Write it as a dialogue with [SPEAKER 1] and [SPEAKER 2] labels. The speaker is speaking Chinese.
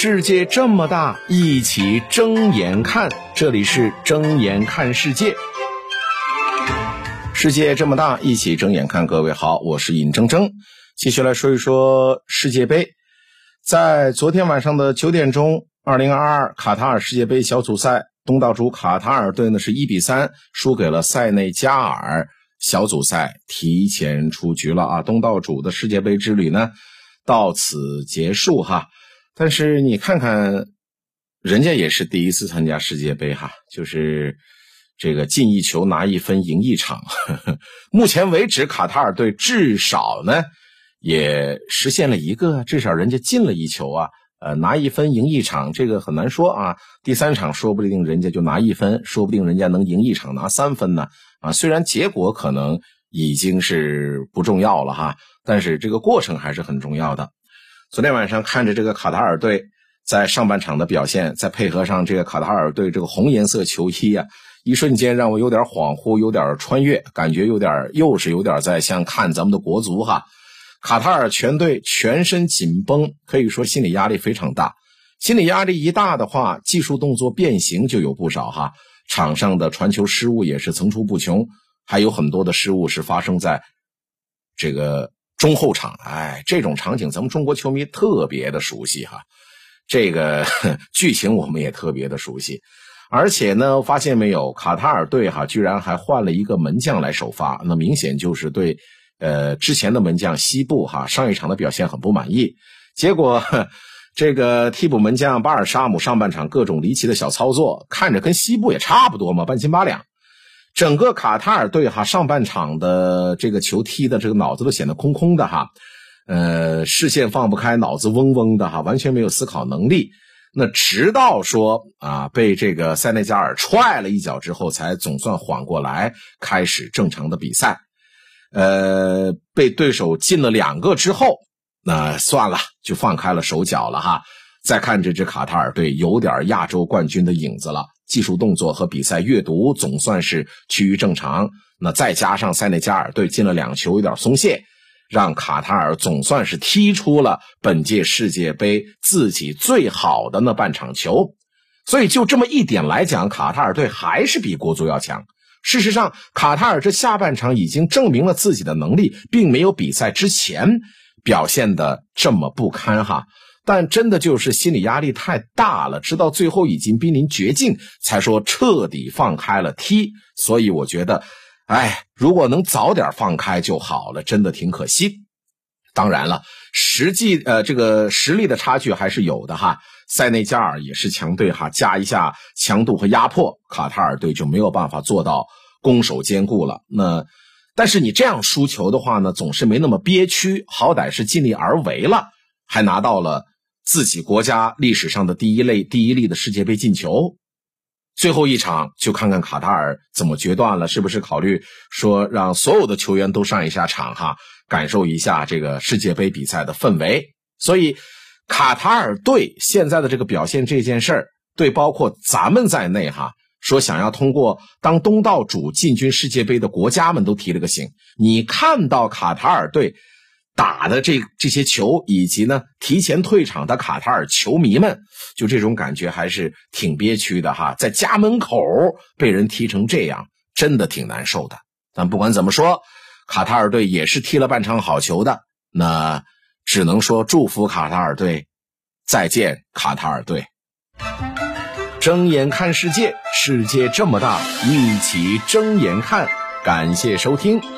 [SPEAKER 1] 世界这么大，一起睁眼看。这里是睁眼看世界。世界这么大，一起睁眼看。各位好，我是尹铮铮，继续来说一说世界杯。在昨天晚上的九点钟，二零二二卡塔尔世界杯小组赛，东道主卡塔尔队呢是一比三输给了塞内加尔，小组赛提前出局了啊！东道主的世界杯之旅呢到此结束哈。但是你看看，人家也是第一次参加世界杯哈，就是这个进一球拿一分赢一场。目前为止，卡塔尔队至少呢也实现了一个，至少人家进了一球啊。呃，拿一分赢一场，这个很难说啊。第三场说不定人家就拿一分，说不定人家能赢一场拿三分呢。啊，虽然结果可能已经是不重要了哈，但是这个过程还是很重要的。昨天晚上看着这个卡塔尔队在上半场的表现，再配合上这个卡塔尔队这个红颜色球衣啊，一瞬间让我有点恍惚，有点穿越，感觉有点又是有点在像看咱们的国足哈。卡塔尔全队全身紧绷，可以说心理压力非常大。心理压力一大的话，技术动作变形就有不少哈。场上的传球失误也是层出不穷，还有很多的失误是发生在这个。中后场，哎，这种场景咱们中国球迷特别的熟悉哈，这个 剧情我们也特别的熟悉，而且呢，发现没有，卡塔尔队哈居然还换了一个门将来首发，那明显就是对呃之前的门将西部哈上一场的表现很不满意，结果 这个替补门将巴尔沙姆上半场各种离奇的小操作，看着跟西部也差不多嘛，半斤八两。整个卡塔尔队哈上半场的这个球踢的这个脑子都显得空空的哈，呃视线放不开，脑子嗡嗡的哈，完全没有思考能力。那直到说啊被这个塞内加尔踹了一脚之后，才总算缓过来，开始正常的比赛。呃，被对手进了两个之后，那算了，就放开了手脚了哈。再看这支卡塔尔队，有点亚洲冠军的影子了。技术动作和比赛阅读总算是趋于正常，那再加上塞内加尔队进了两球，有点松懈，让卡塔尔总算是踢出了本届世界杯自己最好的那半场球。所以就这么一点来讲，卡塔尔队还是比国足要强。事实上，卡塔尔这下半场已经证明了自己的能力，并没有比赛之前表现的这么不堪哈。但真的就是心理压力太大了，直到最后已经濒临绝境，才说彻底放开了踢。所以我觉得，哎，如果能早点放开就好了，真的挺可惜。当然了，实际呃这个实力的差距还是有的哈。塞内加尔也是强队哈，加一下强度和压迫，卡塔尔队就没有办法做到攻守兼顾了。那但是你这样输球的话呢，总是没那么憋屈，好歹是尽力而为了，还拿到了。自己国家历史上的第一类第一例的世界杯进球，最后一场就看看卡塔尔怎么决断了，是不是考虑说让所有的球员都上一下场哈，感受一下这个世界杯比赛的氛围。所以，卡塔尔队现在的这个表现这件事儿，对包括咱们在内哈，说想要通过当东道主进军世界杯的国家们都提了个醒。你看到卡塔尔队。打的这这些球，以及呢提前退场的卡塔尔球迷们，就这种感觉还是挺憋屈的哈，在家门口被人踢成这样，真的挺难受的。但不管怎么说，卡塔尔队也是踢了半场好球的，那只能说祝福卡塔尔队，再见卡塔尔队。睁眼看世界，世界这么大，一起睁眼看。感谢收听。